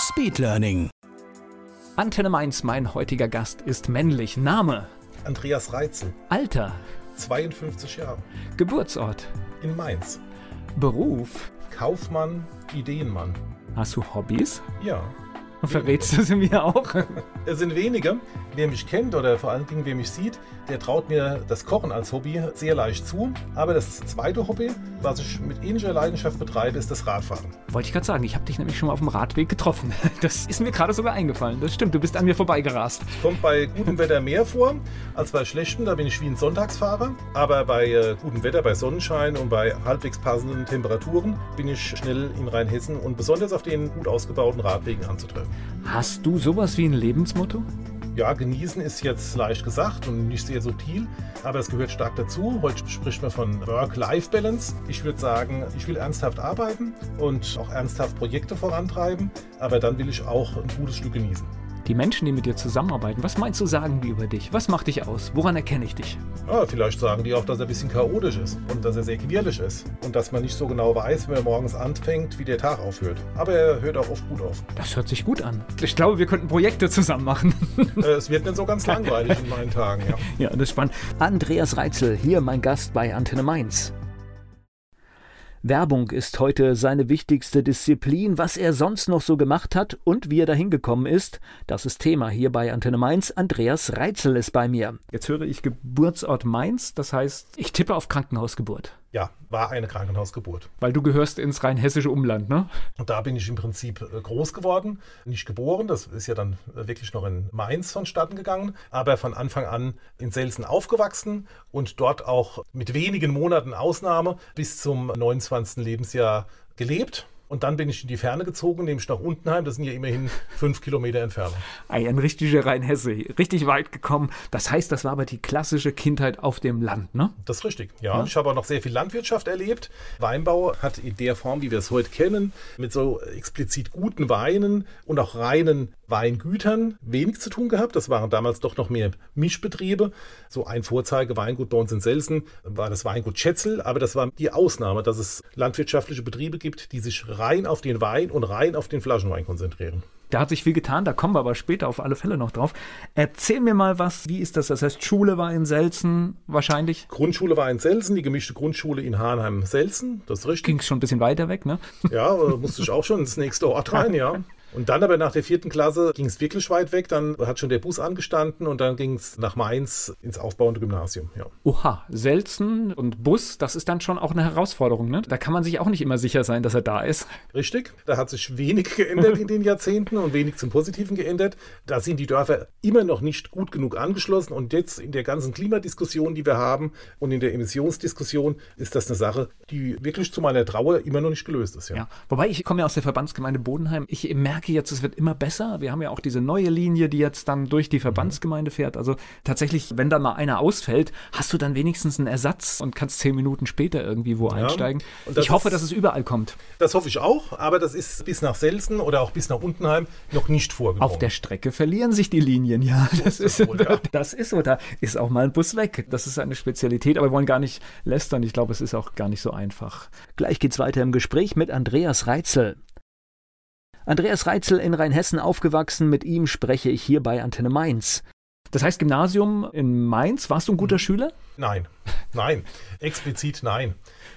Speedlearning. Antenne Mainz, mein heutiger Gast ist männlich. Name, Andreas Reitzel, Alter, 52 Jahre, Geburtsort, in Mainz. Beruf. Kaufmann, Ideenmann. Hast du Hobbys? Ja. Verrätst du sie mir auch? Es sind wenige. Wer mich kennt oder vor allen Dingen wer mich sieht, der traut mir das Kochen als Hobby sehr leicht zu. Aber das zweite Hobby, was ich mit ähnlicher Leidenschaft betreibe, ist das Radfahren. Wollte ich gerade sagen, ich habe dich nämlich schon mal auf dem Radweg getroffen. Das ist mir gerade sogar eingefallen. Das stimmt, du bist an mir vorbeigerast. Kommt bei gutem Wetter mehr vor als bei schlechtem. Da bin ich wie ein Sonntagsfahrer. Aber bei äh, gutem Wetter, bei Sonnenschein und bei halbwegs passenden Temperaturen bin ich schnell in Rheinhessen und besonders auf den gut ausgebauten Radwegen anzutreffen. Hast du sowas wie ein Lebensmotto? Ja, genießen ist jetzt leicht gesagt und nicht sehr subtil, aber es gehört stark dazu. Heute spricht man von Work-Life-Balance. Ich würde sagen, ich will ernsthaft arbeiten und auch ernsthaft Projekte vorantreiben, aber dann will ich auch ein gutes Stück genießen. Die Menschen, die mit dir zusammenarbeiten, was meinst du, sagen die über dich? Was macht dich aus? Woran erkenne ich dich? Ja, vielleicht sagen die auch, dass er ein bisschen chaotisch ist und dass er sehr quirlig ist und dass man nicht so genau weiß, wenn er morgens anfängt, wie der Tag aufhört. Aber er hört auch oft gut auf. Das hört sich gut an. Ich glaube, wir könnten Projekte zusammen machen. Äh, es wird nicht so ganz langweilig in meinen Tagen, ja. Ja, das ist spannend. Andreas Reitzel, hier mein Gast bei Antenne Mainz. Werbung ist heute seine wichtigste Disziplin. Was er sonst noch so gemacht hat und wie er dahin gekommen ist, das ist Thema hier bei Antenne Mainz. Andreas Reitzel ist bei mir. Jetzt höre ich Geburtsort Mainz, das heißt, ich tippe auf Krankenhausgeburt. Ja, war eine Krankenhausgeburt. Weil du gehörst ins rheinhessische Umland, ne? Und da bin ich im Prinzip äh, groß geworden, nicht geboren, das ist ja dann äh, wirklich noch in Mainz vonstatten gegangen, aber von Anfang an in Selsen aufgewachsen und dort auch mit wenigen Monaten Ausnahme bis zum 29. Lebensjahr gelebt. Und dann bin ich in die Ferne gezogen, nämlich nach Untenheim. Das sind ja immerhin fünf Kilometer Entfernung. Ei, ein richtiger Rheinhesse, richtig weit gekommen. Das heißt, das war aber die klassische Kindheit auf dem Land, ne? Das ist richtig, ja. ja. Ich habe auch noch sehr viel Landwirtschaft erlebt. Weinbau hat in der Form, wie wir es heute kennen, mit so explizit guten Weinen und auch reinen Weingütern wenig zu tun gehabt. Das waren damals doch noch mehr Mischbetriebe. So ein Vorzeige-Weingut bei uns in Selsen war das Weingut Schätzel, aber das war die Ausnahme, dass es landwirtschaftliche Betriebe gibt, die sich rein auf den Wein und rein auf den Flaschenwein konzentrieren. Da hat sich viel getan, da kommen wir aber später auf alle Fälle noch drauf. Erzähl mir mal was, wie ist das? Das heißt, Schule war in Selzen wahrscheinlich? Grundschule war in Selzen, die gemischte Grundschule in Hahnheim-Selzen, das ist richtig. Ging schon ein bisschen weiter weg, ne? Ja, musste ich auch schon ins nächste Ort rein, ja. Und dann aber nach der vierten Klasse ging es wirklich weit weg. Dann hat schon der Bus angestanden und dann ging es nach Mainz ins aufbauende Gymnasium. Ja. Oha, Selzen und Bus, das ist dann schon auch eine Herausforderung. Ne? Da kann man sich auch nicht immer sicher sein, dass er da ist. Richtig, da hat sich wenig geändert in den Jahrzehnten und wenig zum Positiven geändert. Da sind die Dörfer immer noch nicht gut genug angeschlossen. Und jetzt in der ganzen Klimadiskussion, die wir haben und in der Emissionsdiskussion, ist das eine Sache, die wirklich zu meiner Trauer immer noch nicht gelöst ist. Ja, ja. wobei ich komme ja aus der Verbandsgemeinde Bodenheim. Ich merke, merke jetzt, es wird immer besser. Wir haben ja auch diese neue Linie, die jetzt dann durch die Verbandsgemeinde fährt. Also tatsächlich, wenn da mal einer ausfällt, hast du dann wenigstens einen Ersatz und kannst zehn Minuten später irgendwie wo ja. einsteigen. Ich hoffe, ist, dass es überall kommt. Das hoffe ich auch, aber das ist bis nach Selsen oder auch bis nach Untenheim noch nicht vorgekommen. Auf der Strecke verlieren sich die Linien, ja. Das, ist, wohl, ja. das ist so. Da ist auch mal ein Bus weg. Das ist eine Spezialität, aber wir wollen gar nicht lästern. Ich glaube, es ist auch gar nicht so einfach. Gleich geht's weiter im Gespräch mit Andreas Reitzel. Andreas Reitzel in Rheinhessen aufgewachsen, mit ihm spreche ich hier bei Antenne Mainz. Das heißt, Gymnasium in Mainz, warst du ein guter Schüler? Nein, nein, explizit nein.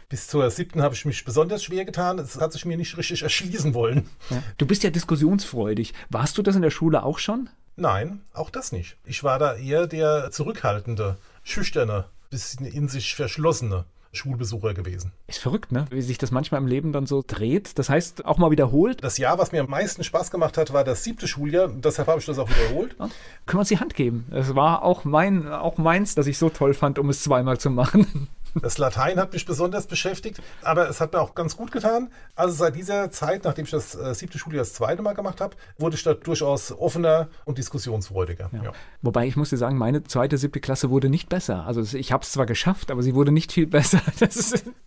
Bis zur siebten habe ich mich besonders schwer getan. Es hat sich mir nicht richtig erschließen wollen. Ja. Du bist ja diskussionsfreudig. Warst du das in der Schule auch schon? Nein, auch das nicht. Ich war da eher der zurückhaltende, schüchterne, bisschen in sich verschlossene. Schulbesucher gewesen. Ist verrückt, ne? Wie sich das manchmal im Leben dann so dreht. Das heißt, auch mal wiederholt. Das Jahr, was mir am meisten Spaß gemacht hat, war das siebte Schuljahr. Deshalb habe ich das auch wiederholt. Ja. Können wir uns die Hand geben? Es war auch, mein, auch meins, das ich so toll fand, um es zweimal zu machen. Das Latein hat mich besonders beschäftigt, aber es hat mir auch ganz gut getan. Also seit dieser Zeit, nachdem ich das äh, siebte Schuljahr das zweite Mal gemacht habe, wurde ich da durchaus offener und diskussionsfreudiger. Ja. Ja. Wobei ich muss dir sagen, meine zweite, siebte Klasse wurde nicht besser. Also ich habe es zwar geschafft, aber sie wurde nicht viel besser.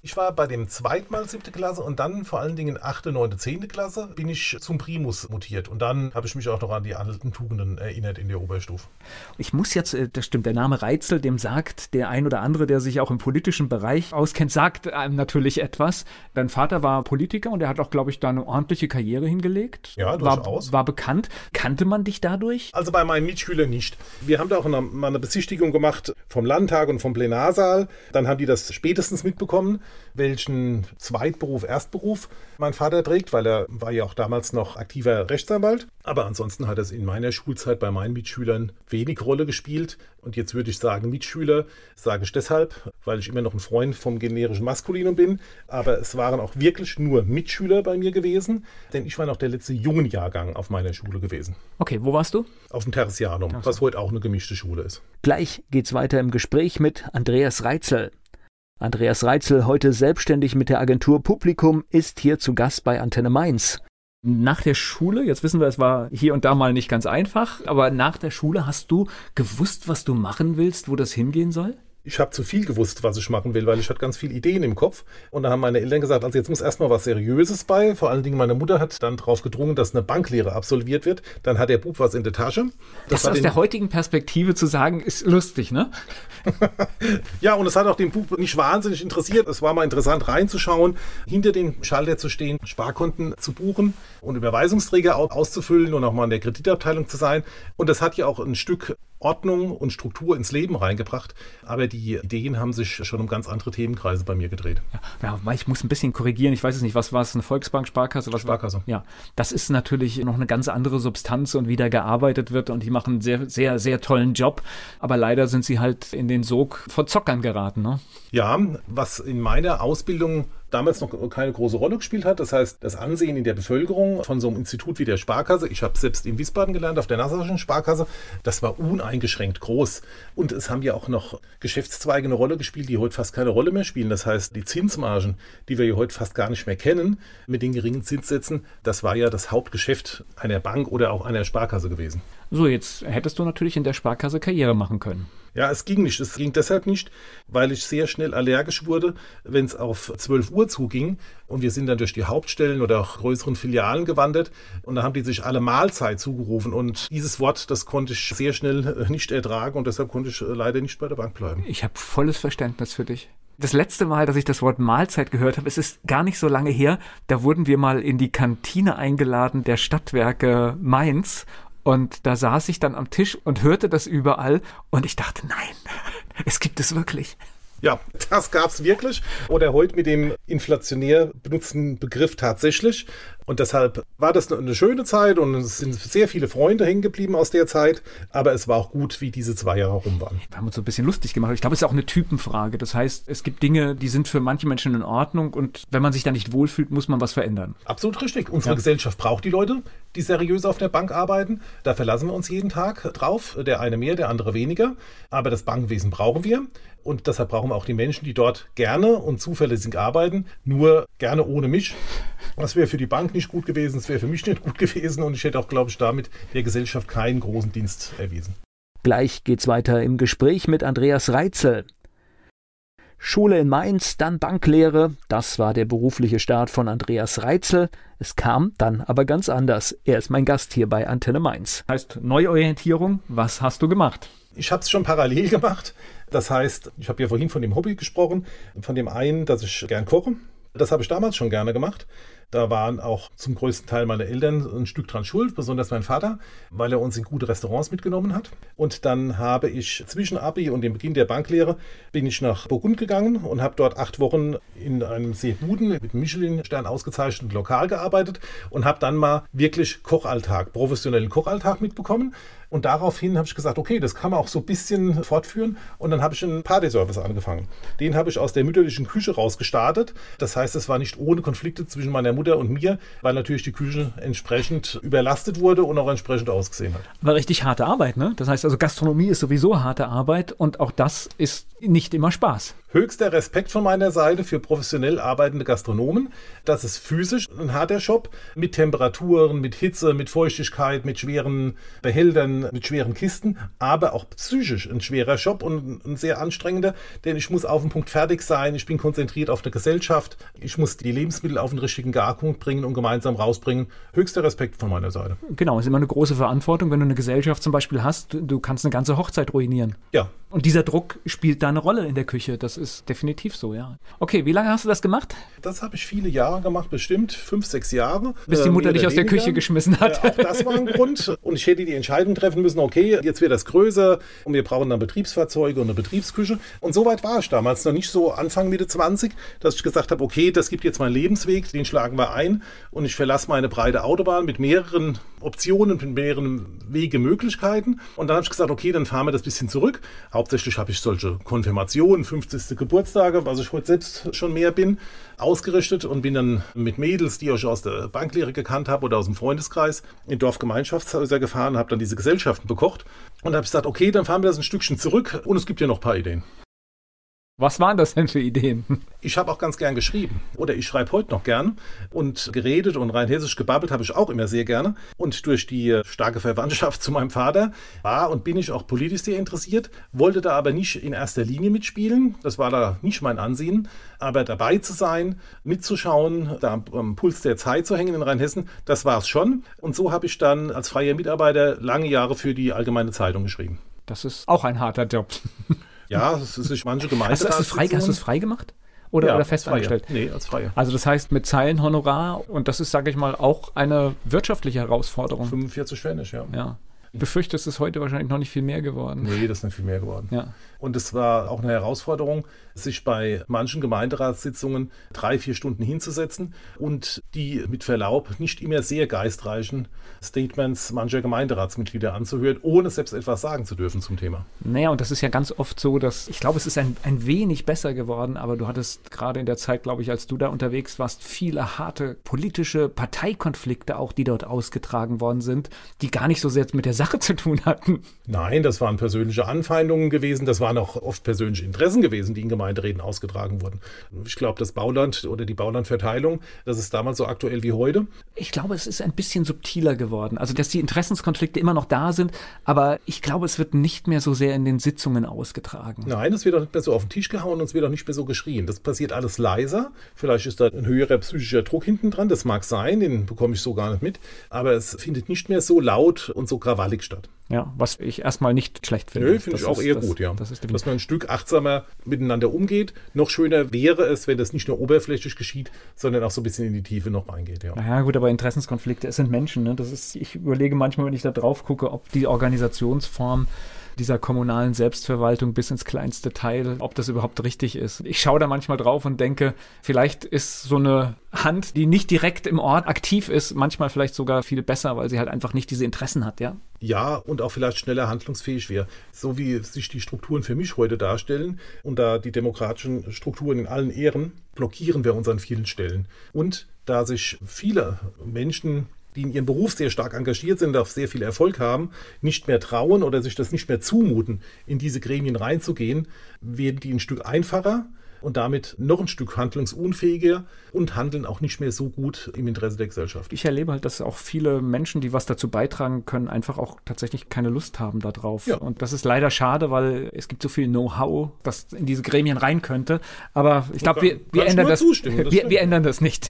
ich war bei dem zweiten Mal siebte Klasse und dann vor allen Dingen achte, neunte, zehnte Klasse bin ich zum Primus mutiert. Und dann habe ich mich auch noch an die alten Tugenden erinnert in der Oberstufe. Ich muss jetzt, äh, das stimmt, der Name Reitzel, dem sagt der ein oder andere, der sich auch im politischen Bereich auskennt, sagt einem natürlich etwas. Dein Vater war Politiker und er hat auch, glaube ich, da eine ordentliche Karriere hingelegt. Ja, durchaus. War, war bekannt. Kannte man dich dadurch? Also bei meinen Mitschülern nicht. Wir haben da auch eine, mal eine Besichtigung gemacht vom Landtag und vom Plenarsaal. Dann haben die das spätestens mitbekommen, welchen Zweitberuf, Erstberuf mein Vater trägt, weil er war ja auch damals noch aktiver Rechtsanwalt. Aber ansonsten hat es in meiner Schulzeit bei meinen Mitschülern wenig Rolle gespielt. Und jetzt würde ich sagen, Mitschüler sage ich deshalb, weil ich immer noch ein Freund vom generischen Maskulinum bin. Aber es waren auch wirklich nur Mitschüler bei mir gewesen, denn ich war noch der letzte jungen Jahrgang auf meiner Schule gewesen. Okay, wo warst du? Auf dem Tertianum, so. was heute auch eine gemischte Schule ist. Gleich geht's weiter im Gespräch mit Andreas Reitzel. Andreas Reitzel, heute selbstständig mit der Agentur Publikum, ist hier zu Gast bei Antenne Mainz. Nach der Schule, jetzt wissen wir, es war hier und da mal nicht ganz einfach, aber nach der Schule hast du gewusst, was du machen willst, wo das hingehen soll? Ich habe zu viel gewusst, was ich machen will, weil ich hatte ganz viele Ideen im Kopf. Und da haben meine Eltern gesagt, also jetzt muss erstmal was Seriöses bei. Vor allen Dingen meine Mutter hat dann darauf gedrungen, dass eine Banklehre absolviert wird. Dann hat der Bub was in der Tasche. Das, das aus der heutigen Perspektive zu sagen, ist lustig, ne? ja, und es hat auch den Bub nicht wahnsinnig interessiert. Es war mal interessant reinzuschauen, hinter dem Schalter zu stehen, Sparkonten zu buchen und Überweisungsträger auszufüllen und auch mal in der Kreditabteilung zu sein. Und das hat ja auch ein Stück Ordnung und Struktur ins Leben reingebracht. Aber die Ideen haben sich schon um ganz andere Themenkreise bei mir gedreht. Ja, ja ich muss ein bisschen korrigieren. Ich weiß es nicht, was war es? Eine Volksbank, Sparkasse? Was Sparkasse. War? Ja, das ist natürlich noch eine ganz andere Substanz und wie da gearbeitet wird und die machen einen sehr, sehr, sehr tollen Job. Aber leider sind sie halt in den Sog vor Zockern geraten. Ne? Ja, was in meiner Ausbildung damals noch keine große Rolle gespielt hat. Das heißt, das Ansehen in der Bevölkerung von so einem Institut wie der Sparkasse, ich habe selbst in Wiesbaden gelernt, auf der Nassauischen Sparkasse, das war uneingeschränkt groß. Und es haben ja auch noch Geschäftszweige eine Rolle gespielt, die heute fast keine Rolle mehr spielen. Das heißt, die Zinsmargen, die wir heute fast gar nicht mehr kennen, mit den geringen Zinssätzen, das war ja das Hauptgeschäft einer Bank oder auch einer Sparkasse gewesen. So, jetzt hättest du natürlich in der Sparkasse Karriere machen können. Ja, es ging nicht. Es ging deshalb nicht, weil ich sehr schnell allergisch wurde, wenn es auf 12 Uhr zuging. Und wir sind dann durch die Hauptstellen oder auch größeren Filialen gewandert. Und da haben die sich alle Mahlzeit zugerufen. Und dieses Wort, das konnte ich sehr schnell äh, nicht ertragen. Und deshalb konnte ich äh, leider nicht bei der Bank bleiben. Ich habe volles Verständnis für dich. Das letzte Mal, dass ich das Wort Mahlzeit gehört habe, es ist gar nicht so lange her. Da wurden wir mal in die Kantine eingeladen der Stadtwerke Mainz und da saß ich dann am Tisch und hörte das überall und ich dachte, nein, es gibt es wirklich. Ja, das gab es wirklich. Oder heute mit dem inflationär benutzten Begriff tatsächlich. Und deshalb war das eine schöne Zeit und es sind sehr viele Freunde hängen geblieben aus der Zeit. Aber es war auch gut, wie diese zwei Jahre rum waren. Wir haben uns so ein bisschen lustig gemacht. Ich glaube, es ist auch eine Typenfrage. Das heißt, es gibt Dinge, die sind für manche Menschen in Ordnung und wenn man sich da nicht wohlfühlt, muss man was verändern. Absolut richtig. Unsere ja. Gesellschaft braucht die Leute, die seriös auf der Bank arbeiten. Da verlassen wir uns jeden Tag drauf. Der eine mehr, der andere weniger. Aber das Bankenwesen brauchen wir. Und deshalb brauchen wir auch die Menschen, die dort gerne und zuverlässig arbeiten. Nur gerne ohne mich. Das wäre für die Bank nicht gut gewesen, es wäre für mich nicht gut gewesen und ich hätte auch, glaube ich, damit der Gesellschaft keinen großen Dienst erwiesen. Gleich geht's weiter im Gespräch mit Andreas Reitzel. Schule in Mainz, dann Banklehre, das war der berufliche Start von Andreas Reitzel. Es kam dann aber ganz anders. Er ist mein Gast hier bei Antenne Mainz. Heißt Neuorientierung, was hast du gemacht? Ich habe es schon parallel gemacht. Das heißt, ich habe ja vorhin von dem Hobby gesprochen, von dem einen, dass ich gern koche. Das habe ich damals schon gerne gemacht. Da waren auch zum größten Teil meine Eltern ein Stück dran schuld, besonders mein Vater, weil er uns in gute Restaurants mitgenommen hat. Und dann habe ich zwischen Abi und dem Beginn der Banklehre bin ich nach Burgund gegangen und habe dort acht Wochen in einem sehr guten, mit Michelin-Stern ausgezeichneten Lokal gearbeitet und habe dann mal wirklich Kochalltag, professionellen Kochalltag mitbekommen. Und daraufhin habe ich gesagt, okay, das kann man auch so ein bisschen fortführen. Und dann habe ich einen Partyservice angefangen. Den habe ich aus der mütterlichen Küche rausgestartet. Das heißt, es war nicht ohne Konflikte zwischen meiner Mutter und mir, weil natürlich die Küche entsprechend überlastet wurde und auch entsprechend ausgesehen hat. War richtig harte Arbeit, ne? Das heißt also, Gastronomie ist sowieso harte Arbeit und auch das ist nicht immer Spaß. Höchster Respekt von meiner Seite für professionell arbeitende Gastronomen. Das ist physisch ein harter Job mit Temperaturen, mit Hitze, mit Feuchtigkeit, mit schweren Behältern, mit schweren Kisten, aber auch psychisch ein schwerer Job und ein sehr anstrengender, denn ich muss auf den Punkt fertig sein, ich bin konzentriert auf eine Gesellschaft, ich muss die Lebensmittel auf den richtigen Garpunkt bringen und gemeinsam rausbringen. Höchster Respekt von meiner Seite. Genau, ist immer eine große Verantwortung, wenn du eine Gesellschaft zum Beispiel hast, du kannst eine ganze Hochzeit ruinieren. Ja. Und dieser Druck spielt da eine Rolle in der Küche. Das ist definitiv so, ja. Okay, wie lange hast du das gemacht? Das habe ich viele Jahre gemacht, bestimmt fünf, sechs Jahre. Bis die äh, Mutter dich aus der Küche geschmissen hat. Ja, auch das war ein Grund. Und ich hätte die Entscheidung treffen müssen, okay, jetzt wird das größer und wir brauchen dann Betriebsfahrzeuge und eine Betriebsküche. Und so weit war ich damals noch nicht so Anfang, Mitte 20, dass ich gesagt habe, okay, das gibt jetzt meinen Lebensweg, den schlagen wir ein und ich verlasse meine breite Autobahn mit mehreren Optionen, mit mehreren Wegemöglichkeiten. Und dann habe ich gesagt, okay, dann fahren wir das bisschen zurück. Hauptsächlich habe ich solche Konfirmationen, 50. Geburtstage, was ich heute selbst schon mehr bin, ausgerichtet und bin dann mit Mädels, die ich aus der Banklehre gekannt habe oder aus dem Freundeskreis, in Dorfgemeinschaftshäuser gefahren, habe dann diese Gesellschaften bekocht und habe gesagt, okay, dann fahren wir das ein Stückchen zurück und es gibt ja noch ein paar Ideen. Was waren das denn für Ideen? Ich habe auch ganz gern geschrieben. Oder ich schreibe heute noch gern. Und geredet und rein hessisch gebabbelt habe ich auch immer sehr gerne. Und durch die starke Verwandtschaft zu meinem Vater war und bin ich auch politisch sehr interessiert, wollte da aber nicht in erster Linie mitspielen. Das war da nicht mein Ansehen. Aber dabei zu sein, mitzuschauen, da am Puls der Zeit zu hängen in Rheinhessen, das war es schon. Und so habe ich dann als freier Mitarbeiter lange Jahre für die Allgemeine Zeitung geschrieben. Das ist auch ein harter Job. Ja, es ist manche Gemeinde. Hast, hast du es frei, hast gemacht? Oder, ja, oder fest angestellt? Nee, als Freier. Also das heißt mit Zeilenhonorar und das ist, sage ich mal, auch eine wirtschaftliche Herausforderung. 45 Pfennig, ja. Ja. Befürchte, es ist heute wahrscheinlich noch nicht viel mehr geworden. Nee, das ist nicht viel mehr geworden. Ja. Und es war auch eine Herausforderung, sich bei manchen Gemeinderatssitzungen drei, vier Stunden hinzusetzen und die mit Verlaub nicht immer sehr geistreichen Statements mancher Gemeinderatsmitglieder anzuhören, ohne selbst etwas sagen zu dürfen zum Thema. Naja, und das ist ja ganz oft so, dass ich glaube, es ist ein, ein wenig besser geworden, aber du hattest gerade in der Zeit, glaube ich, als du da unterwegs warst, viele harte politische Parteikonflikte auch, die dort ausgetragen worden sind, die gar nicht so sehr mit der Sache zu tun hatten. Nein, das waren persönliche Anfeindungen gewesen, das waren auch oft persönliche Interessen gewesen, die in Gemeinderäten ausgetragen wurden. Ich glaube, das Bauland oder die Baulandverteilung, das ist damals so aktuell wie heute. Ich glaube, es ist ein bisschen subtiler geworden. Also, dass die Interessenskonflikte immer noch da sind, aber ich glaube, es wird nicht mehr so sehr in den Sitzungen ausgetragen. Nein, es wird auch nicht mehr so auf den Tisch gehauen und es wird auch nicht mehr so geschrien. Das passiert alles leiser. Vielleicht ist da ein höherer psychischer Druck hinten dran, das mag sein, den bekomme ich so gar nicht mit, aber es findet nicht mehr so laut und so krawallig statt. Ja, was ich erstmal nicht schlecht finde. Nö, finde ich auch eher das, gut, ja. Das Dass man ein Stück achtsamer miteinander umgeht. Noch schöner wäre es, wenn das nicht nur oberflächlich geschieht, sondern auch so ein bisschen in die Tiefe noch reingeht, ja. Naja, gut, aber Interessenskonflikte, es sind Menschen, ne? Das ist, ich überlege manchmal, wenn ich da drauf gucke, ob die Organisationsform dieser kommunalen Selbstverwaltung bis ins kleinste Teil, ob das überhaupt richtig ist. Ich schaue da manchmal drauf und denke, vielleicht ist so eine Hand, die nicht direkt im Ort aktiv ist, manchmal vielleicht sogar viel besser, weil sie halt einfach nicht diese Interessen hat, ja? Ja, und auch vielleicht schneller handlungsfähig wäre. So wie sich die Strukturen für mich heute darstellen und da die demokratischen Strukturen in allen Ehren, blockieren wir uns an vielen Stellen. Und da sich viele Menschen die in ihrem Beruf sehr stark engagiert sind, auch sehr viel Erfolg haben, nicht mehr trauen oder sich das nicht mehr zumuten, in diese Gremien reinzugehen, werden die ein Stück einfacher und damit noch ein Stück handlungsunfähiger und handeln auch nicht mehr so gut im Interesse der Gesellschaft. Ich erlebe halt, dass auch viele Menschen, die was dazu beitragen können, einfach auch tatsächlich keine Lust haben darauf. Ja. Und das ist leider schade, weil es gibt so viel Know-how, das in diese Gremien rein könnte. Aber ich glaube, wir, wir, ändern das, das wir, wir ändern das nicht.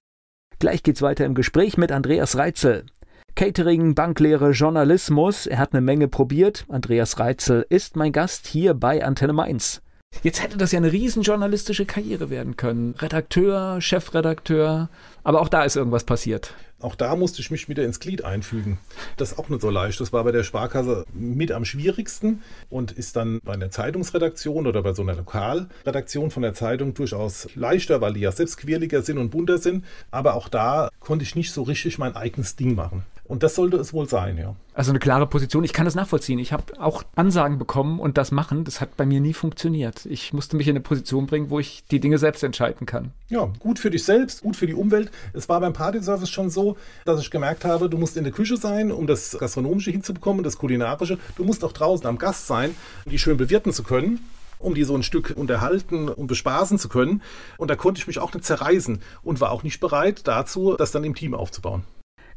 Gleich geht's weiter im Gespräch mit Andreas Reitzel. Catering, Banklehre, Journalismus. Er hat eine Menge probiert. Andreas Reitzel ist mein Gast hier bei Antenne Mainz. Jetzt hätte das ja eine riesen journalistische Karriere werden können. Redakteur, Chefredakteur. Aber auch da ist irgendwas passiert. Auch da musste ich mich wieder ins Glied einfügen. Das ist auch nicht so leicht. Das war bei der Sparkasse mit am schwierigsten und ist dann bei einer Zeitungsredaktion oder bei so einer Lokalredaktion von der Zeitung durchaus leichter, weil die ja selbst quirliger sind und bunter sind. Aber auch da konnte ich nicht so richtig mein eigenes Ding machen. Und das sollte es wohl sein, ja. Also eine klare Position. Ich kann das nachvollziehen. Ich habe auch Ansagen bekommen und das machen. Das hat bei mir nie funktioniert. Ich musste mich in eine Position bringen, wo ich die Dinge selbst entscheiden kann. Ja, gut für dich selbst, gut für die Umwelt. Es war beim Partyservice schon so, dass ich gemerkt habe, du musst in der Küche sein, um das Gastronomische hinzubekommen, das Kulinarische. Du musst auch draußen am Gast sein, um die schön bewirten zu können. um die so ein Stück unterhalten und bespaßen zu können. Und da konnte ich mich auch nicht zerreißen und war auch nicht bereit dazu, das dann im Team aufzubauen.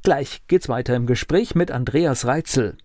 Gleich geht's weiter im Gespräch mit Andreas Reitzel.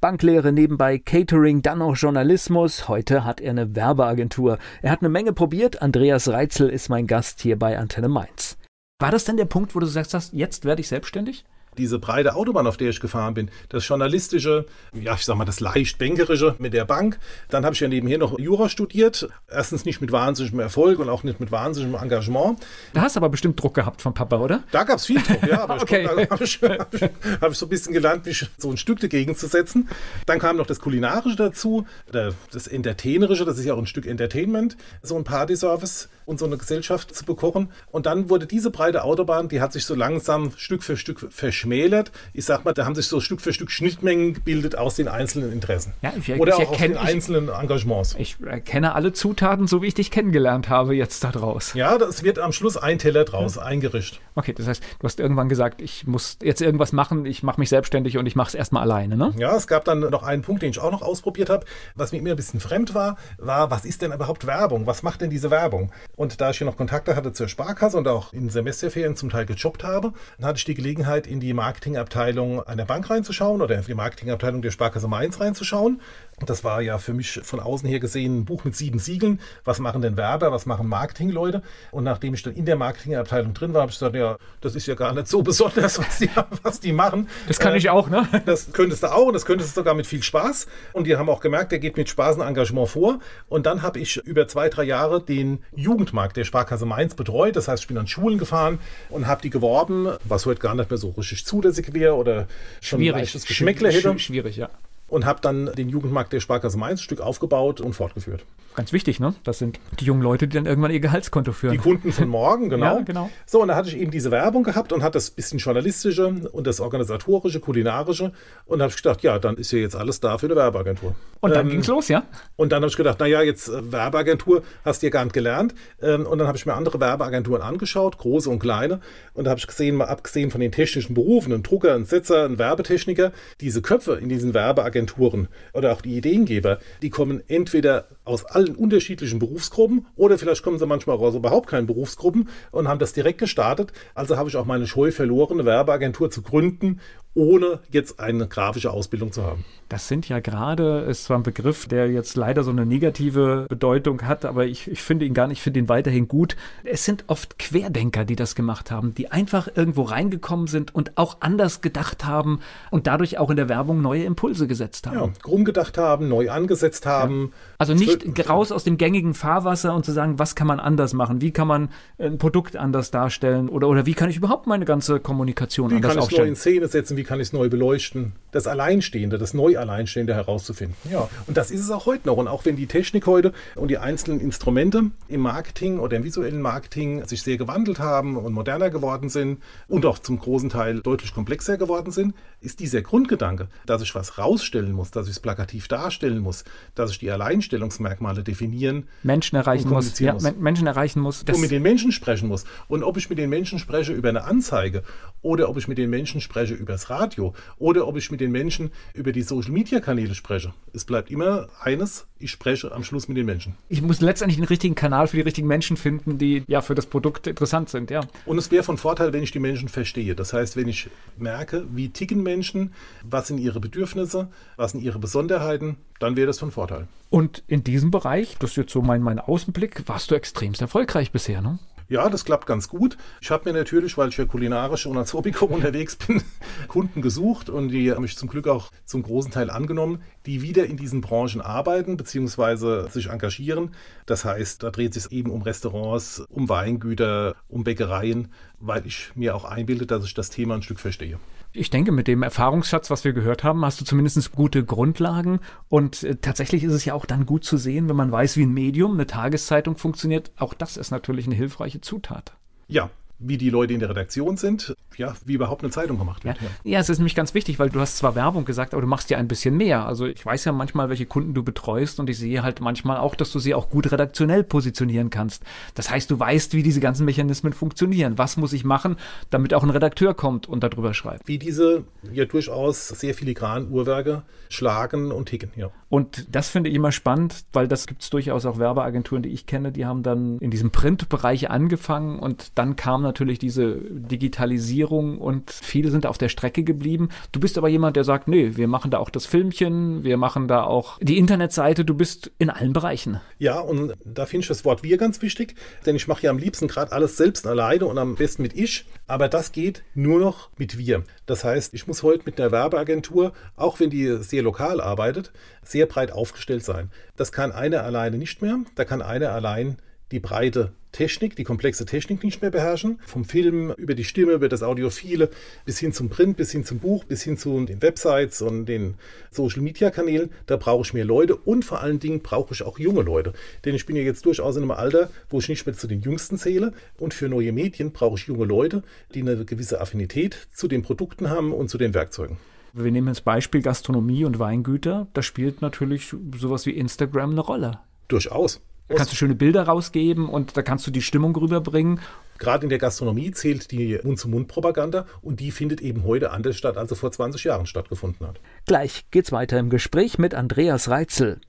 Banklehre nebenbei Catering, dann auch Journalismus. Heute hat er eine Werbeagentur. Er hat eine Menge probiert. Andreas Reitzel ist mein Gast hier bei Antenne Mainz. War das denn der Punkt, wo du sagst, jetzt werde ich selbstständig? Diese breite Autobahn, auf der ich gefahren bin, das journalistische, ja, ich sag mal, das leicht bankerische mit der Bank. Dann habe ich ja nebenher noch Jura studiert. Erstens nicht mit wahnsinnigem Erfolg und auch nicht mit wahnsinnigem Engagement. Da hast du aber bestimmt Druck gehabt vom Papa, oder? Da gab es viel Druck, ja. Aber okay. da habe ich, hab ich, hab ich, so ein bisschen gelernt, mich so ein Stück dagegen zu setzen. Dann kam noch das Kulinarische dazu, das Entertainerische, das ist ja auch ein Stück Entertainment, so ein Partyservice und so eine Gesellschaft zu bekochen. Und dann wurde diese breite Autobahn, die hat sich so langsam Stück für Stück verschmälert. Ich sag mal, da haben sich so Stück für Stück Schnittmengen gebildet aus den einzelnen Interessen. Ja, ich, Oder ich auch erkenne, aus den einzelnen Engagements. Ich erkenne alle Zutaten, so wie ich dich kennengelernt habe, jetzt da draus. Ja, das wird am Schluss ein Teller draus, ja. ein Gericht. Okay, das heißt, du hast irgendwann gesagt, ich muss jetzt irgendwas machen, ich mache mich selbstständig und ich mache es erstmal alleine, ne? Ja, es gab dann noch einen Punkt, den ich auch noch ausprobiert habe, was mir immer ein bisschen fremd war, war, was ist denn überhaupt Werbung? Was macht denn diese Werbung? Und da ich hier noch Kontakte hatte zur Sparkasse und auch in Semesterferien zum Teil gejobbt habe, dann hatte ich die Gelegenheit, in die Marketingabteilung einer Bank reinzuschauen oder in die Marketingabteilung der Sparkasse Mainz reinzuschauen. Das war ja für mich von außen her gesehen ein Buch mit sieben Siegeln. Was machen denn Werber, was machen Marketingleute? Und nachdem ich dann in der Marketingabteilung drin war, habe ich gesagt, ja, das ist ja gar nicht so besonders, was die, was die machen. Das kann äh, ich auch, ne? Das könntest du auch und das könntest du sogar mit viel Spaß. Und die haben auch gemerkt, der geht mit Spaß und Engagement vor. Und dann habe ich über zwei, drei Jahre den Jugendmarkt der Sparkasse Mainz betreut. Das heißt, ich bin an Schulen gefahren und habe die geworben, was heute gar nicht mehr so richtig zulässig wäre oder schon schwierig. ein Geschmäckle hätte. Schwierig, ja und habe dann den Jugendmarkt der Sparkasse Mainz Stück aufgebaut und fortgeführt. Ganz wichtig, ne? Das sind die jungen Leute, die dann irgendwann ihr Gehaltskonto führen. Die Kunden von morgen, genau. ja, genau. So, und da hatte ich eben diese Werbung gehabt und hatte das bisschen journalistische und das organisatorische, kulinarische und habe ich gedacht, ja, dann ist ja jetzt alles da für eine Werbeagentur. Und dann ähm, ging's los, ja? Und dann habe ich gedacht, naja, jetzt äh, Werbeagentur hast du ja gar nicht gelernt. Ähm, und dann habe ich mir andere Werbeagenturen angeschaut, große und kleine. Und da habe ich gesehen, mal abgesehen von den technischen Berufen, ein Drucker, ein Setzer, ein Werbetechniker, diese Köpfe in diesen Werbeagenturen oder auch die Ideengeber, die kommen entweder aus allen unterschiedlichen Berufsgruppen oder vielleicht kommen sie manchmal auch aus überhaupt keinen Berufsgruppen und haben das direkt gestartet. Also habe ich auch meine Scheu verloren, eine Werbeagentur zu gründen ohne jetzt eine grafische Ausbildung zu haben. Das sind ja gerade, ist zwar ein Begriff, der jetzt leider so eine negative Bedeutung hat, aber ich, ich finde ihn gar nicht, ich finde ihn weiterhin gut. Es sind oft Querdenker, die das gemacht haben, die einfach irgendwo reingekommen sind und auch anders gedacht haben und dadurch auch in der Werbung neue Impulse gesetzt haben. Ja, krumm gedacht haben, neu angesetzt haben. Ja. Also nicht raus aus dem gängigen Fahrwasser und zu sagen, was kann man anders machen, wie kann man ein Produkt anders darstellen oder, oder wie kann ich überhaupt meine ganze Kommunikation wie anders kann aufstellen. Neu in Szene setzen, wie kann ich es neu beleuchten, das Alleinstehende, das Neu-Alleinstehende herauszufinden. Ja, und das ist es auch heute noch. Und auch wenn die Technik heute und die einzelnen Instrumente im Marketing oder im visuellen Marketing sich sehr gewandelt haben und moderner geworden sind und auch zum großen Teil deutlich komplexer geworden sind, ist dieser Grundgedanke, dass ich was rausstellen muss, dass ich es plakativ darstellen muss, dass ich die Alleinstellungsmerkmale definieren, Menschen erreichen muss, ja, muss. Menschen erreichen muss, und mit den Menschen sprechen muss. Und ob ich mit den Menschen spreche über eine Anzeige oder ob ich mit den Menschen spreche über das Radio oder ob ich mit den Menschen über die Social-Media-Kanäle spreche. Es bleibt immer eines, ich spreche am Schluss mit den Menschen. Ich muss letztendlich den richtigen Kanal für die richtigen Menschen finden, die ja für das Produkt interessant sind, ja. Und es wäre von Vorteil, wenn ich die Menschen verstehe. Das heißt, wenn ich merke, wie ticken Menschen, was sind ihre Bedürfnisse, was sind ihre Besonderheiten, dann wäre das von Vorteil. Und in diesem Bereich, das ist jetzt so mein, mein Außenblick, warst du extremst erfolgreich bisher, ne? Ja, das klappt ganz gut. Ich habe mir natürlich, weil ich ja kulinarisch und als Hobbykoch unterwegs bin, Kunden gesucht und die haben mich zum Glück auch zum großen Teil angenommen, die wieder in diesen Branchen arbeiten bzw. sich engagieren. Das heißt, da dreht sich eben um Restaurants, um Weingüter, um Bäckereien, weil ich mir auch einbilde, dass ich das Thema ein Stück verstehe. Ich denke, mit dem Erfahrungsschatz, was wir gehört haben, hast du zumindest gute Grundlagen. Und äh, tatsächlich ist es ja auch dann gut zu sehen, wenn man weiß, wie ein Medium, eine Tageszeitung funktioniert. Auch das ist natürlich eine hilfreiche Zutat. Ja, wie die Leute in der Redaktion sind, ja, wie überhaupt eine Zeitung gemacht wird. Ja. ja. es ist nämlich ganz wichtig, weil du hast zwar Werbung gesagt, aber du machst ja ein bisschen mehr. Also ich weiß ja manchmal, welche Kunden du betreust und ich sehe halt manchmal auch, dass du sie auch gut redaktionell positionieren kannst. Das heißt, du weißt, wie diese ganzen Mechanismen funktionieren. Was muss ich machen, damit auch ein Redakteur kommt und darüber schreibt. Wie diese ja durchaus sehr filigranen Uhrwerke schlagen und ticken, ja. Und das finde ich immer spannend, weil das gibt es durchaus auch Werbeagenturen, die ich kenne, die haben dann in diesem Printbereich angefangen und dann kam natürlich diese Digitalisierung und viele sind auf der Strecke geblieben. Du bist aber jemand, der sagt, nee, wir machen da auch das Filmchen, wir machen da auch die Internetseite, du bist in allen Bereichen. Ja, und da finde ich das Wort wir ganz wichtig, denn ich mache ja am liebsten gerade alles selbst alleine und am besten mit ich, aber das geht nur noch mit wir. Das heißt, ich muss heute mit einer Werbeagentur, auch wenn die sehr lokal arbeitet, sehr breit aufgestellt sein. Das kann eine alleine nicht mehr. Da kann eine allein die breite Technik, die komplexe Technik nicht mehr beherrschen. Vom Film über die Stimme, über das Audiophile bis hin zum Print, bis hin zum Buch, bis hin zu den Websites und den Social-Media-Kanälen. Da brauche ich mehr Leute und vor allen Dingen brauche ich auch junge Leute. Denn ich bin ja jetzt durchaus in einem Alter, wo ich nicht mehr zu den Jüngsten zähle. Und für neue Medien brauche ich junge Leute, die eine gewisse Affinität zu den Produkten haben und zu den Werkzeugen. Wir nehmen als Beispiel Gastronomie und Weingüter. Da spielt natürlich sowas wie Instagram eine Rolle. Durchaus. Da kannst du schöne Bilder rausgeben und da kannst du die Stimmung rüberbringen. Gerade in der Gastronomie zählt die Mund-zu-Mund-Propaganda und die findet eben heute anders statt, als sie vor 20 Jahren stattgefunden hat. Gleich geht's weiter im Gespräch mit Andreas Reitzel.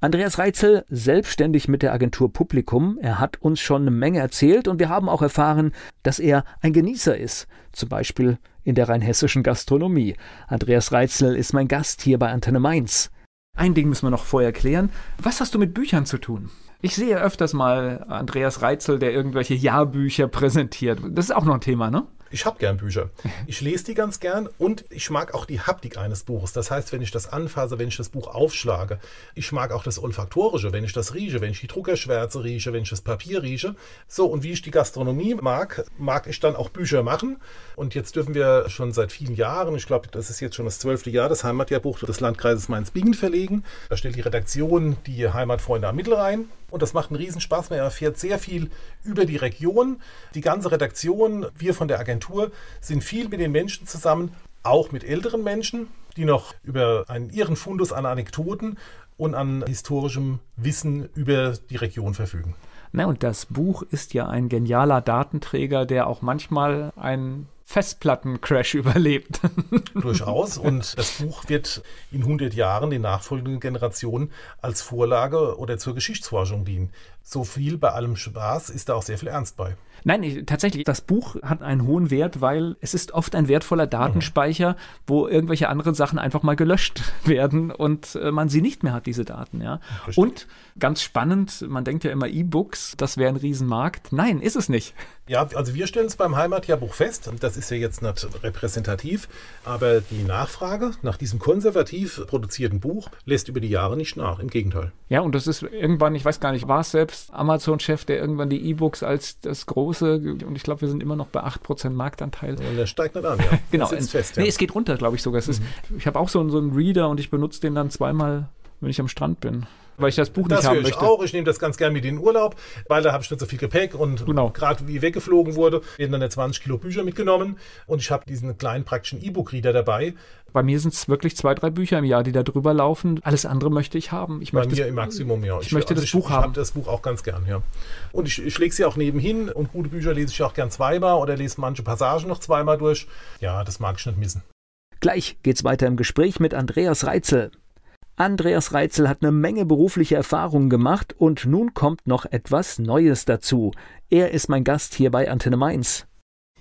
Andreas Reitzel, selbstständig mit der Agentur Publikum. Er hat uns schon eine Menge erzählt und wir haben auch erfahren, dass er ein Genießer ist. Zum Beispiel in der rheinhessischen Gastronomie. Andreas Reitzel ist mein Gast hier bei Antenne Mainz. Ein Ding müssen wir noch vorher klären. Was hast du mit Büchern zu tun? Ich sehe öfters mal Andreas Reitzel, der irgendwelche Jahrbücher präsentiert. Das ist auch noch ein Thema, ne? Ich habe gern Bücher. Ich lese die ganz gern und ich mag auch die Haptik eines Buches. Das heißt, wenn ich das anfasse, wenn ich das Buch aufschlage, ich mag auch das Olfaktorische, wenn ich das rieche, wenn ich die Druckerschwärze rieche, wenn ich das Papier rieche. So, und wie ich die Gastronomie mag, mag ich dann auch Bücher machen. Und jetzt dürfen wir schon seit vielen Jahren, ich glaube, das ist jetzt schon das zwölfte Jahr, das Heimatjahrbuch des Landkreises Mainz-Bingen verlegen. Da stellt die Redaktion die Heimatfreunde am Mittelrhein und das macht einen Riesenspaß. Man erfährt sehr viel über die Region. Die ganze Redaktion, wir von der Agentur, sind viel mit den Menschen zusammen, auch mit älteren Menschen, die noch über einen ihren Fundus an Anekdoten und an historischem Wissen über die Region verfügen. Na, und das Buch ist ja ein genialer Datenträger, der auch manchmal ein Festplattencrash überlebt. Durchaus. Und das Buch wird in 100 Jahren den nachfolgenden Generationen als Vorlage oder zur Geschichtsforschung dienen. So viel bei allem Spaß ist da auch sehr viel Ernst bei. Nein, ich, tatsächlich, das Buch hat einen hohen Wert, weil es ist oft ein wertvoller Datenspeicher, mhm. wo irgendwelche anderen Sachen einfach mal gelöscht werden und äh, man sie nicht mehr hat, diese Daten, ja. Und ganz spannend, man denkt ja immer E-Books, das wäre ein Riesenmarkt. Nein, ist es nicht. Ja, also wir stellen es beim Heimatjahrbuch fest, das ist ja jetzt nicht repräsentativ, aber die Nachfrage nach diesem konservativ produzierten Buch lässt über die Jahre nicht nach, im Gegenteil. Ja, und das ist irgendwann, ich weiß gar nicht, war es selbst Amazon-Chef, der irgendwann die E-Books als das große, und ich glaube, wir sind immer noch bei 8% Marktanteil. Und der steigt nicht an, ja. genau. Fest, ja. Nee, es geht runter, glaube ich sogar. Es ist, mhm. ich habe auch so, so einen Reader und ich benutze den dann zweimal, wenn ich am Strand bin weil ich das Buch das nicht haben ich möchte. auch. Ich nehme das ganz gern mit in den Urlaub, weil da habe ich nicht so viel Gepäck und genau. gerade wie weggeflogen wurde, werden dann 20 Kilo Bücher mitgenommen und ich habe diesen kleinen praktischen E-Book-Reader dabei. Bei mir sind es wirklich zwei, drei Bücher im Jahr, die da drüber laufen. Alles andere möchte ich haben. Ich Bei möchte mir im Maximum, ja. Ich, ich möchte also das ich, Buch ich haben. Ich habe das Buch auch ganz gern, ja. Und ich, ich lege sie auch nebenhin und gute Bücher lese ich auch gern zweimal oder lese manche Passagen noch zweimal durch. Ja, das mag ich nicht missen. Gleich geht's weiter im Gespräch mit Andreas Reitzel. Andreas Reitzel hat eine Menge berufliche Erfahrungen gemacht und nun kommt noch etwas Neues dazu. Er ist mein Gast hier bei Antenne Mainz.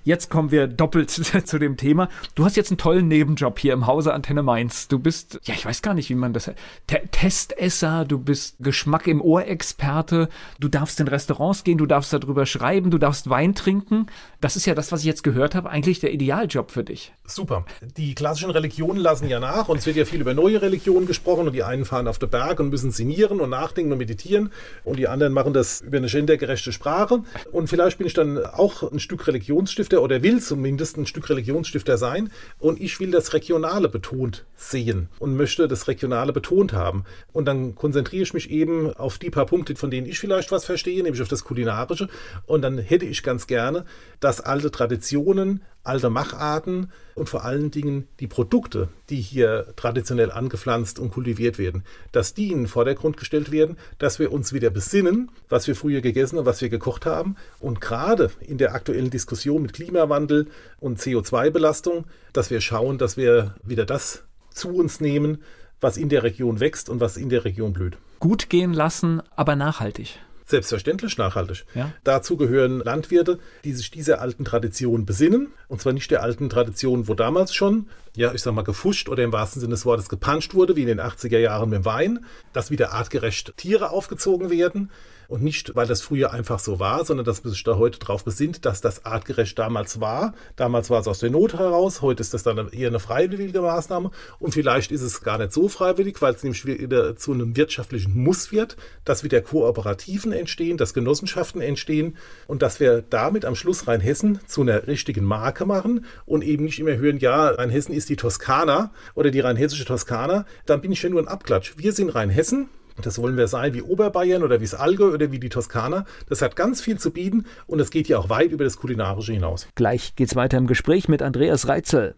Jetzt kommen wir doppelt zu dem Thema. Du hast jetzt einen tollen Nebenjob hier im Hause Antenne Mainz. Du bist, ja, ich weiß gar nicht, wie man das, T Testesser, du bist Geschmack im Ohr-Experte, du darfst in Restaurants gehen, du darfst darüber schreiben, du darfst Wein trinken. Das ist ja das, was ich jetzt gehört habe, eigentlich der Idealjob für dich. Super. Die klassischen Religionen lassen ja nach und es wird ja viel über neue Religionen gesprochen und die einen fahren auf den Berg und müssen sinnieren und nachdenken und meditieren und die anderen machen das über eine gendergerechte Sprache. Und vielleicht bin ich dann auch ein Stück Religionsstifter Stifter oder will zumindest ein Stück Religionsstifter sein und ich will das Regionale betont sehen und möchte das Regionale betont haben. Und dann konzentriere ich mich eben auf die paar Punkte, von denen ich vielleicht was verstehe, nämlich auf das Kulinarische. Und dann hätte ich ganz gerne, dass alte Traditionen, alte Macharten und vor allen Dingen die Produkte, die hier traditionell angepflanzt und kultiviert werden, dass die in den Vordergrund gestellt werden, dass wir uns wieder besinnen, was wir früher gegessen und was wir gekocht haben. Und gerade in der aktuellen Diskussion mit Klimawandel und CO2-Belastung, dass wir schauen, dass wir wieder das zu uns nehmen, was in der Region wächst und was in der Region blüht. Gut gehen lassen, aber nachhaltig. Selbstverständlich nachhaltig. Ja. Dazu gehören Landwirte, die sich dieser alten Tradition besinnen. Und zwar nicht der alten Tradition, wo damals schon, ja, ich sag mal, gefuscht oder im wahrsten Sinne des Wortes gepanscht wurde, wie in den 80er Jahren mit Wein, dass wieder artgerecht Tiere aufgezogen werden, und nicht, weil das früher einfach so war, sondern dass man sich da heute darauf besinnt, dass das artgerecht damals war. Damals war es aus der Not heraus, heute ist das dann eher eine freiwillige Maßnahme und vielleicht ist es gar nicht so freiwillig, weil es nämlich wieder zu einem wirtschaftlichen Muss wird, dass wieder Kooperativen entstehen, dass Genossenschaften entstehen und dass wir damit am Schluss Rheinhessen zu einer richtigen Marke machen und eben nicht immer hören, ja, Rheinhessen ist die Toskana oder die rheinhessische Toskana, dann bin ich ja nur ein Abklatsch. Wir sind Rheinhessen das wollen wir sein wie Oberbayern oder wie das Allgäu oder wie die Toskana. Das hat ganz viel zu bieten und es geht ja auch weit über das Kulinarische hinaus. Gleich geht's weiter im Gespräch mit Andreas Reitzel.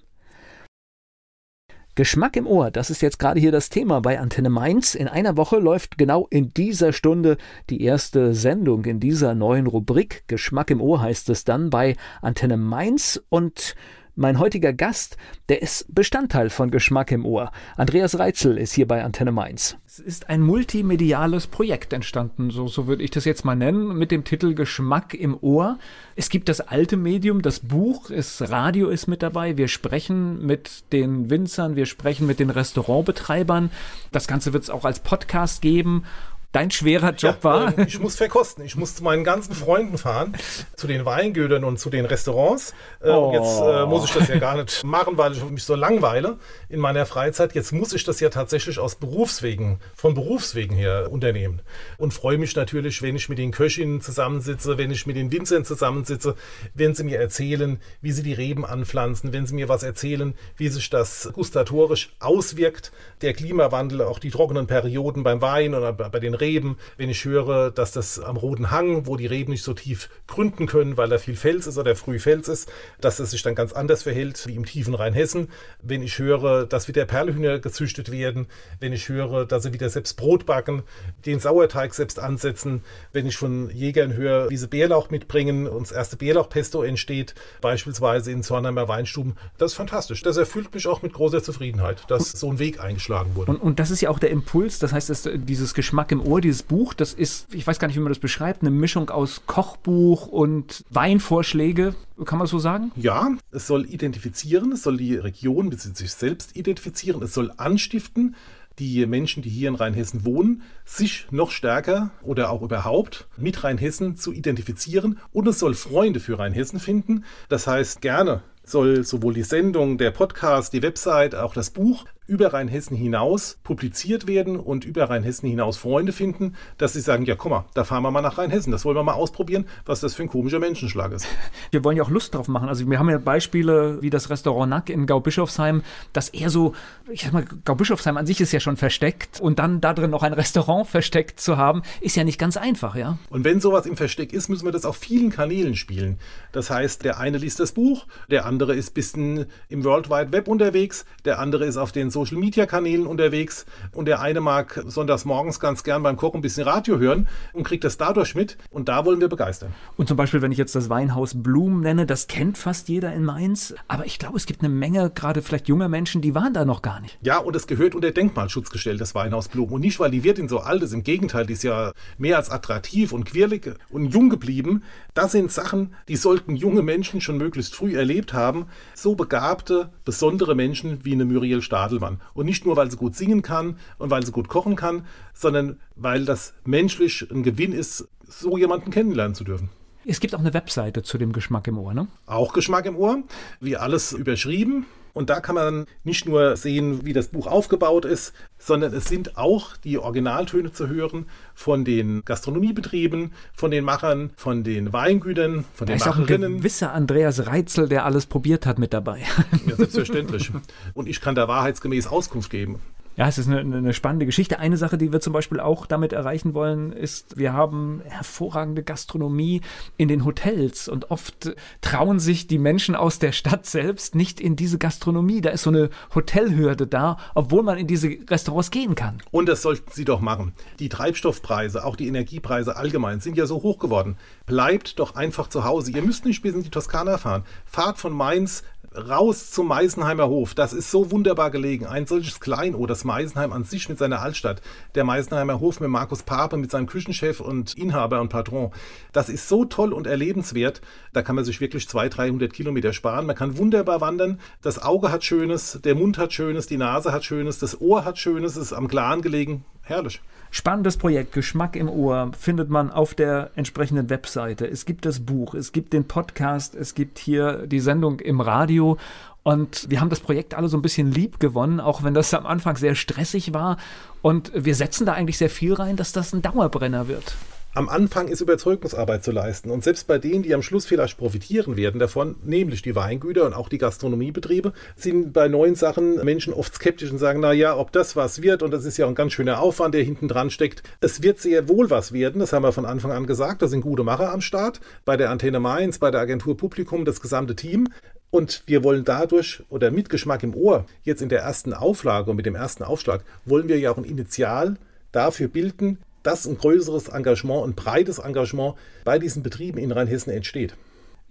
Geschmack im Ohr, das ist jetzt gerade hier das Thema bei Antenne Mainz. In einer Woche läuft genau in dieser Stunde die erste Sendung in dieser neuen Rubrik. Geschmack im Ohr heißt es dann bei Antenne Mainz und mein heutiger Gast, der ist Bestandteil von Geschmack im Ohr. Andreas Reitzel ist hier bei Antenne Mainz. Es ist ein multimediales Projekt entstanden, so, so würde ich das jetzt mal nennen, mit dem Titel Geschmack im Ohr. Es gibt das alte Medium, das Buch, das Radio ist mit dabei. Wir sprechen mit den Winzern, wir sprechen mit den Restaurantbetreibern. Das Ganze wird es auch als Podcast geben dein schwerer Job ja, war? Äh, ich muss verkosten. Ich muss zu meinen ganzen Freunden fahren, zu den Weingütern und zu den Restaurants. Äh, oh. Jetzt äh, muss ich das ja gar nicht machen, weil ich mich so langweile in meiner Freizeit. Jetzt muss ich das ja tatsächlich aus Berufswegen, von Berufswegen her unternehmen. Und freue mich natürlich, wenn ich mit den Köchinnen zusammensitze, wenn ich mit den Winzern zusammensitze, wenn sie mir erzählen, wie sie die Reben anpflanzen, wenn sie mir was erzählen, wie sich das gustatorisch auswirkt, der Klimawandel, auch die trockenen Perioden beim Wein oder bei den Reben, wenn ich höre, dass das am Roten Hang, wo die Reben nicht so tief gründen können, weil da viel Fels ist oder früh Fels ist, dass es sich dann ganz anders verhält wie im tiefen Rheinhessen. Wenn ich höre, dass wieder Perlehühner gezüchtet werden, wenn ich höre, dass sie wieder selbst Brot backen, den Sauerteig selbst ansetzen, wenn ich von Jägern höre, wie sie Bärlauch mitbringen und das erste Bärlauchpesto entsteht, beispielsweise in Zornheimer Weinstuben, das ist fantastisch. Das erfüllt mich auch mit großer Zufriedenheit, dass so ein Weg eingeschlagen wurde. Und, und das ist ja auch der Impuls, das heißt, dass dieses Geschmack im Ohr, dieses Buch, das ist, ich weiß gar nicht, wie man das beschreibt, eine Mischung aus Kochbuch und Weinvorschläge, kann man so sagen? Ja, es soll identifizieren, es soll die Region bzw. sich selbst identifizieren, es soll anstiften, die Menschen, die hier in Rheinhessen wohnen, sich noch stärker oder auch überhaupt mit Rheinhessen zu identifizieren und es soll Freunde für Rheinhessen finden. Das heißt, gerne soll sowohl die Sendung, der Podcast, die Website, auch das Buch über Rheinhessen hinaus publiziert werden und über Rheinhessen hinaus Freunde finden, dass sie sagen, ja guck mal, da fahren wir mal nach Rheinhessen, das wollen wir mal ausprobieren, was das für ein komischer Menschenschlag ist. Wir wollen ja auch Lust drauf machen. Also wir haben ja Beispiele wie das Restaurant Nack in Gaubischofsheim, das eher so, ich sag mal, Gaubischofsheim an sich ist ja schon versteckt und dann da drin noch ein Restaurant versteckt zu haben, ist ja nicht ganz einfach, ja. Und wenn sowas im Versteck ist, müssen wir das auf vielen Kanälen spielen. Das heißt, der eine liest das Buch, der andere ist ein bisschen im World Wide Web unterwegs, der andere ist auf den Social Media Kanälen unterwegs und der eine mag sonntags morgens ganz gern beim Kochen ein bisschen Radio hören und kriegt das dadurch mit und da wollen wir begeistern. Und zum Beispiel, wenn ich jetzt das Weinhaus Blum nenne, das kennt fast jeder in Mainz, aber ich glaube, es gibt eine Menge, gerade vielleicht junger Menschen, die waren da noch gar nicht. Ja, und es gehört unter Denkmalschutz gestellt, das Weinhaus Blum. Und nicht, weil die Wirtin so alt ist, im Gegenteil, die ist ja mehr als attraktiv und quirlig und jung geblieben. Das sind Sachen, die sollten junge Menschen schon möglichst früh erlebt haben. So begabte, besondere Menschen wie eine Muriel Stadelmann. Mann. Und nicht nur, weil sie gut singen kann und weil sie gut kochen kann, sondern weil das menschlich ein Gewinn ist, so jemanden kennenlernen zu dürfen. Es gibt auch eine Webseite zu dem Geschmack im Ohr, ne? Auch Geschmack im Ohr, wie alles überschrieben. Und da kann man nicht nur sehen, wie das Buch aufgebaut ist, sondern es sind auch die Originaltöne zu hören von den Gastronomiebetrieben, von den Machern, von den Weingütern, von da den ist Macherinnen. Auch ein gewisser Andreas Reitzel, der alles probiert hat, mit dabei. Ja, selbstverständlich. Und ich kann da wahrheitsgemäß Auskunft geben. Ja, es ist eine, eine, spannende Geschichte. Eine Sache, die wir zum Beispiel auch damit erreichen wollen, ist, wir haben hervorragende Gastronomie in den Hotels und oft trauen sich die Menschen aus der Stadt selbst nicht in diese Gastronomie. Da ist so eine Hotelhürde da, obwohl man in diese Restaurants gehen kann. Und das sollten Sie doch machen. Die Treibstoffpreise, auch die Energiepreise allgemein sind ja so hoch geworden. Bleibt doch einfach zu Hause. Ihr müsst nicht bis in die Toskana fahren. Fahrt von Mainz raus zum Meisenheimer Hof. Das ist so wunderbar gelegen. Ein solches Kleinod, das Meisenheim an sich mit seiner Altstadt. Der Meisenheimer Hof mit Markus Pape, mit seinem Küchenchef und Inhaber und Patron. Das ist so toll und erlebenswert. Da kann man sich wirklich 200, 300 Kilometer sparen. Man kann wunderbar wandern. Das Auge hat Schönes, der Mund hat Schönes, die Nase hat Schönes, das Ohr hat Schönes, ist am Glan gelegen. Herrlich. Spannendes Projekt, Geschmack im Ohr, findet man auf der entsprechenden Webseite. Es gibt das Buch, es gibt den Podcast, es gibt hier die Sendung im Radio. Und wir haben das Projekt alle so ein bisschen lieb gewonnen, auch wenn das am Anfang sehr stressig war. Und wir setzen da eigentlich sehr viel rein, dass das ein Dauerbrenner wird am Anfang ist Überzeugungsarbeit zu leisten. Und selbst bei denen, die am Schluss vielleicht profitieren werden davon, nämlich die Weingüter und auch die Gastronomiebetriebe, sind bei neuen Sachen Menschen oft skeptisch und sagen, na ja, ob das was wird und das ist ja ein ganz schöner Aufwand, der hinten dran steckt. Es wird sehr wohl was werden, das haben wir von Anfang an gesagt, da sind gute Macher am Start, bei der Antenne Mainz, bei der Agentur Publikum, das gesamte Team. Und wir wollen dadurch oder mit Geschmack im Ohr, jetzt in der ersten Auflage und mit dem ersten Aufschlag, wollen wir ja auch ein Initial dafür bilden, dass ein größeres Engagement, ein breites Engagement bei diesen Betrieben in Rheinhessen entsteht.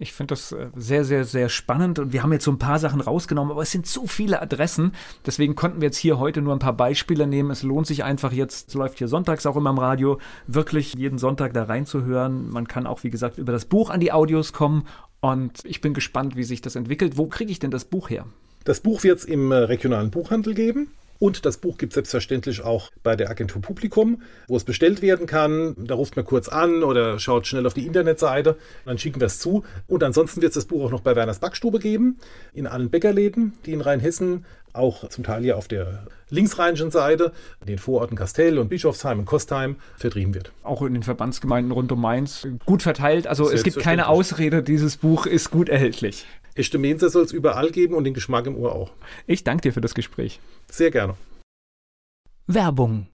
Ich finde das äh, sehr, sehr, sehr spannend und wir haben jetzt so ein paar Sachen rausgenommen, aber es sind so viele Adressen. Deswegen konnten wir jetzt hier heute nur ein paar Beispiele nehmen. Es lohnt sich einfach jetzt, es läuft hier sonntags auch immer im Radio, wirklich jeden Sonntag da reinzuhören. Man kann auch, wie gesagt, über das Buch an die Audios kommen und ich bin gespannt, wie sich das entwickelt. Wo kriege ich denn das Buch her? Das Buch wird es im äh, regionalen Buchhandel geben. Und das Buch gibt es selbstverständlich auch bei der Agentur Publikum, wo es bestellt werden kann. Da ruft man kurz an oder schaut schnell auf die Internetseite. Dann schicken wir es zu. Und ansonsten wird es das Buch auch noch bei Werners Backstube geben, in allen Bäckerläden, die in Rheinhessen, auch zum Teil hier auf der linksrheinischen Seite, in den Vororten Kastell und Bischofsheim und Kostheim vertrieben wird. Auch in den Verbandsgemeinden rund um Mainz gut verteilt. Also es gibt keine Ausrede, dieses Buch ist gut erhältlich. Echte Mensa soll es überall geben und den Geschmack im Ohr auch. Ich danke dir für das Gespräch. Sehr gerne. Werbung.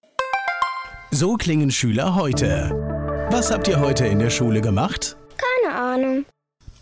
So klingen Schüler heute. Was habt ihr heute in der Schule gemacht? Keine Ahnung.